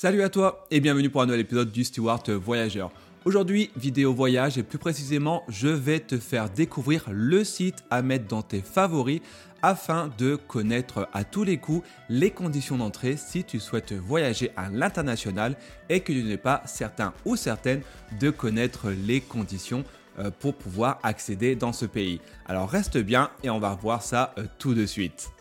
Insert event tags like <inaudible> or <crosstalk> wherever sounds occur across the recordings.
Salut à toi et bienvenue pour un nouvel épisode du Stewart Voyageur. Aujourd'hui, vidéo voyage et plus précisément, je vais te faire découvrir le site à mettre dans tes favoris afin de connaître à tous les coups les conditions d'entrée si tu souhaites voyager à l'international et que tu n'es pas certain ou certaine de connaître les conditions euh, pour pouvoir accéder dans ce pays. Alors reste bien et on va voir ça euh, tout de suite.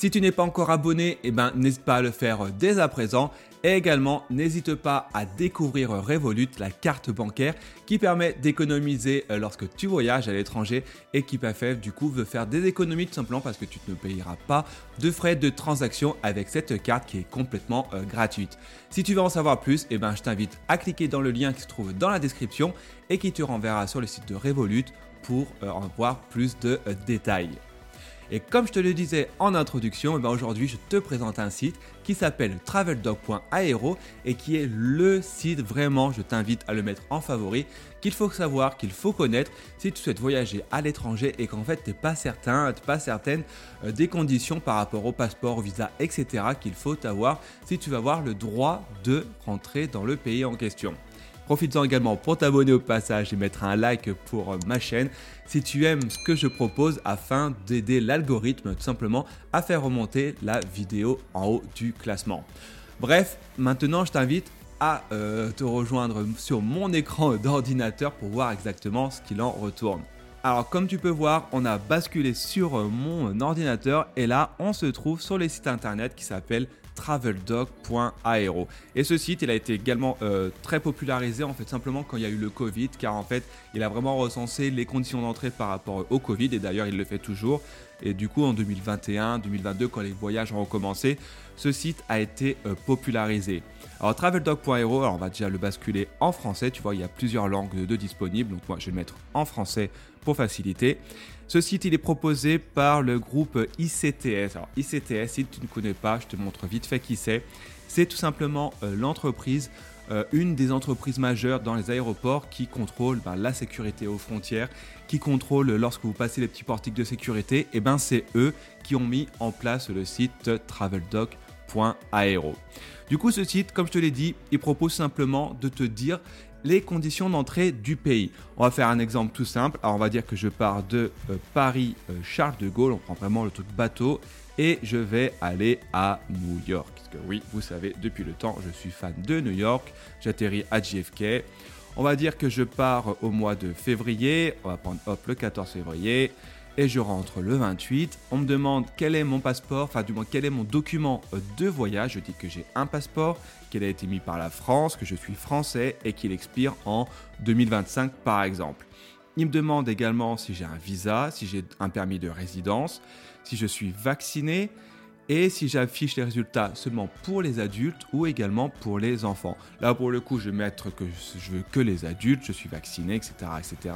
Si tu n'es pas encore abonné, eh ben, n'hésite pas à le faire dès à présent. Et également, n'hésite pas à découvrir Revolut, la carte bancaire qui permet d'économiser euh, lorsque tu voyages à l'étranger et qui fait du coup veut faire des économies tout simplement parce que tu ne payeras pas de frais de transaction avec cette carte qui est complètement euh, gratuite. Si tu veux en savoir plus, eh ben, je t'invite à cliquer dans le lien qui se trouve dans la description et qui te renverra sur le site de Revolut pour euh, en voir plus de détails. Et comme je te le disais en introduction, eh ben, aujourd'hui je te présente un site qui s'appelle traveldog.aero et qui est le site vraiment, je t'invite à le mettre en favori, qu'il faut savoir, qu'il faut connaître si tu souhaites voyager à l'étranger et qu'en fait tu n'es pas certain, pas certaine euh, des conditions par rapport au passeport, au visa, etc. qu'il faut avoir si tu vas avoir le droit de rentrer dans le pays en question. Profites-en également pour t'abonner au passage et mettre un like pour ma chaîne si tu aimes ce que je propose afin d'aider l'algorithme tout simplement à faire remonter la vidéo en haut du classement. Bref, maintenant je t'invite à euh, te rejoindre sur mon écran d'ordinateur pour voir exactement ce qu'il en retourne. Alors comme tu peux voir, on a basculé sur mon ordinateur et là on se trouve sur les sites internet qui s'appellent traveldog.aero. Et ce site, il a été également euh, très popularisé en fait simplement quand il y a eu le Covid, car en fait, il a vraiment recensé les conditions d'entrée par rapport au Covid, et d'ailleurs, il le fait toujours. Et du coup, en 2021, 2022, quand les voyages ont recommencé, ce site a été euh, popularisé. Alors, traveldog.aero, alors on va déjà le basculer en français. Tu vois, il y a plusieurs langues de, disponibles. Donc, moi, je vais le mettre en français pour faciliter. Ce site, il est proposé par le groupe ICTS. Alors, ICTS, si tu ne connais pas, je te montre vite fait qui c'est. C'est tout simplement euh, l'entreprise euh, une des entreprises majeures dans les aéroports qui contrôle ben, la sécurité aux frontières, qui contrôle lorsque vous passez les petits portiques de sécurité, et eh ben c'est eux qui ont mis en place le site Du coup, ce site, comme je te l'ai dit, il propose simplement de te dire les conditions d'entrée du pays. On va faire un exemple tout simple. Alors, on va dire que je pars de euh, Paris Charles de Gaulle, on prend vraiment le truc bateau et je vais aller à New York. Parce que oui, vous savez, depuis le temps, je suis fan de New York. J'atterris à JFK. On va dire que je pars au mois de février. On va prendre le 14 février. Et je rentre le 28. On me demande quel est mon passeport, enfin du moins quel est mon document de voyage. Je dis que j'ai un passeport, qu'il a été mis par la France, que je suis français et qu'il expire en 2025 par exemple. Il me demande également si j'ai un visa, si j'ai un permis de résidence, si je suis vacciné et si j'affiche les résultats seulement pour les adultes ou également pour les enfants. Là, pour le coup, je vais mettre que je veux que les adultes, je suis vacciné, etc. etc.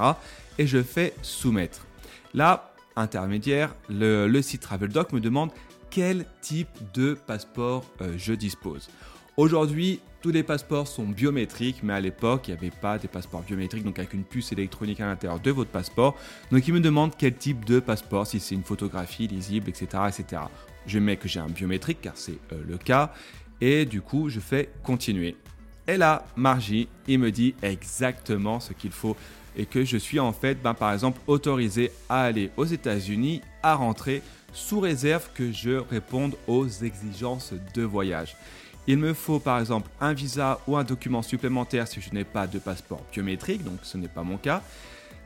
et je fais soumettre. Là, intermédiaire, le, site TravelDoc me demande quel type de passeport euh, je dispose. Aujourd'hui, tous les passeports sont biométriques, mais à l'époque, il n'y avait pas des passeports biométriques, donc avec une puce électronique à l'intérieur de votre passeport. Donc il me demande quel type de passeport, si c'est une photographie lisible, etc. etc. Je mets que j'ai un biométrique, car c'est euh, le cas, et du coup, je fais continuer. Et là, Margie, il me dit exactement ce qu'il faut et que je suis en fait, ben, par exemple, autorisé à aller aux États-Unis, à rentrer, sous réserve que je réponde aux exigences de voyage. Il me faut par exemple un visa ou un document supplémentaire si je n'ai pas de passeport biométrique, donc ce n'est pas mon cas.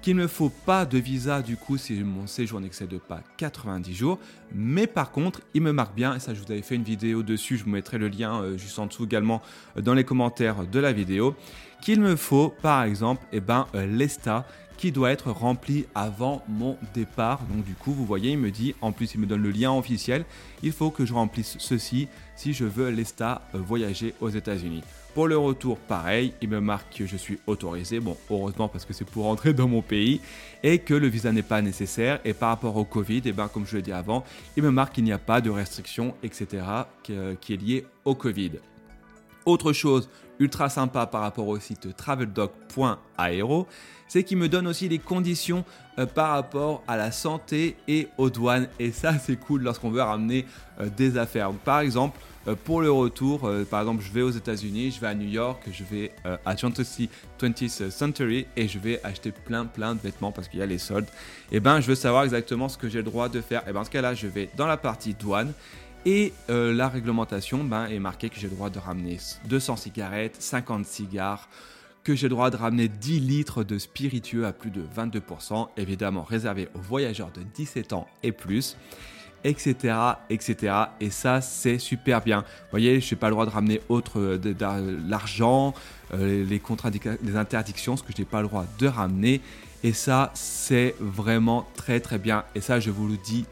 Qu'il ne faut pas de visa du coup si mon séjour n'excède pas 90 jours. Mais par contre, il me marque bien, et ça je vous avais fait une vidéo dessus, je vous mettrai le lien euh, juste en dessous également euh, dans les commentaires de la vidéo, qu'il me faut par exemple eh ben, euh, l'ESTA qui doit être rempli avant mon départ. Donc du coup, vous voyez, il me dit, en plus il me donne le lien officiel, il faut que je remplisse ceci si je veux l'ESTA euh, voyager aux États-Unis. Pour le retour, pareil, il me marque que je suis autorisé, bon heureusement parce que c'est pour rentrer dans mon pays, et que le visa n'est pas nécessaire. Et par rapport au Covid, et eh ben, comme je l'ai dit avant, il me marque qu'il n'y a pas de restriction, etc., qui est lié au Covid. Autre chose ultra sympa par rapport au site traveldoc.aero, c'est qu'il me donne aussi les conditions euh, par rapport à la santé et aux douanes. Et ça, <laughs> c'est cool lorsqu'on veut ramener euh, des affaires. Par exemple, euh, pour le retour, par exemple, je vais aux États-Unis, je vais à New York, je vais à Chantilly 20th Century et je vais acheter plein plein de vêtements parce qu'il y a les soldes. Et eh ben, je veux savoir exactement ce que j'ai le droit de faire. Et ben, dans ce cas-là, je vais dans la partie douane et euh, la réglementation ben, est marquée que j'ai le droit de ramener 200 cigarettes, 50 cigares, que j'ai le droit de ramener 10 litres de spiritueux à plus de 22%, évidemment réservé aux voyageurs de 17 ans et plus, etc. etc. Et ça, c'est super bien. Vous voyez, je n'ai pas le droit de ramener autre euh, de, l'argent, euh, les, les interdictions, ce que je n'ai pas le droit de ramener. Et ça, c'est vraiment très très bien. Et ça, je vous le dis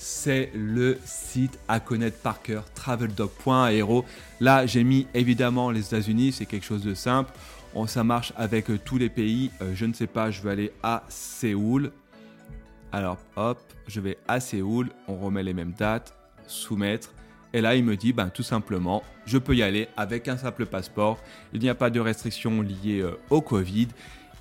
c'est le site à connaître par cœur, traveldog.aero. Là, j'ai mis évidemment les États-Unis, c'est quelque chose de simple. On, ça marche avec euh, tous les pays. Euh, je ne sais pas, je vais aller à Séoul. Alors, hop, je vais à Séoul, on remet les mêmes dates, soumettre. Et là, il me dit, ben, tout simplement, je peux y aller avec un simple passeport. Il n'y a pas de restrictions liées euh, au Covid.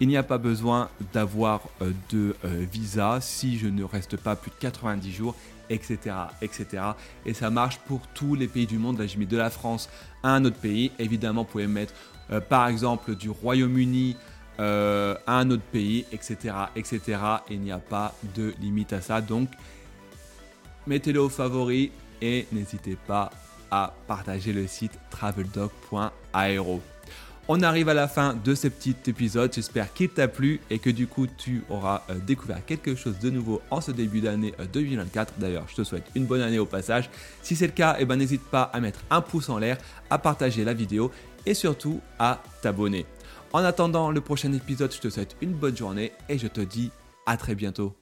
Il n'y a pas besoin d'avoir euh, de euh, visa si je ne reste pas plus de 90 jours, etc., etc. Et ça marche pour tous les pays du monde. Là, j'ai mis de la France à un autre pays. Évidemment, vous pouvez mettre euh, par exemple du Royaume-Uni à un autre pays, etc., etc. Il n'y a pas de limite à ça. Donc, mettez-le au favori et n'hésitez pas à partager le site traveldoc.aero. On arrive à la fin de ce petit épisode. J'espère qu'il t'a plu et que du coup tu auras euh, découvert quelque chose de nouveau en ce début d'année 2024. Euh, D'ailleurs, je te souhaite une bonne année au passage. Si c'est le cas, eh ben, n'hésite pas à mettre un pouce en l'air, à partager la vidéo et surtout à t'abonner. En attendant le prochain épisode, je te souhaite une bonne journée et je te dis à très bientôt.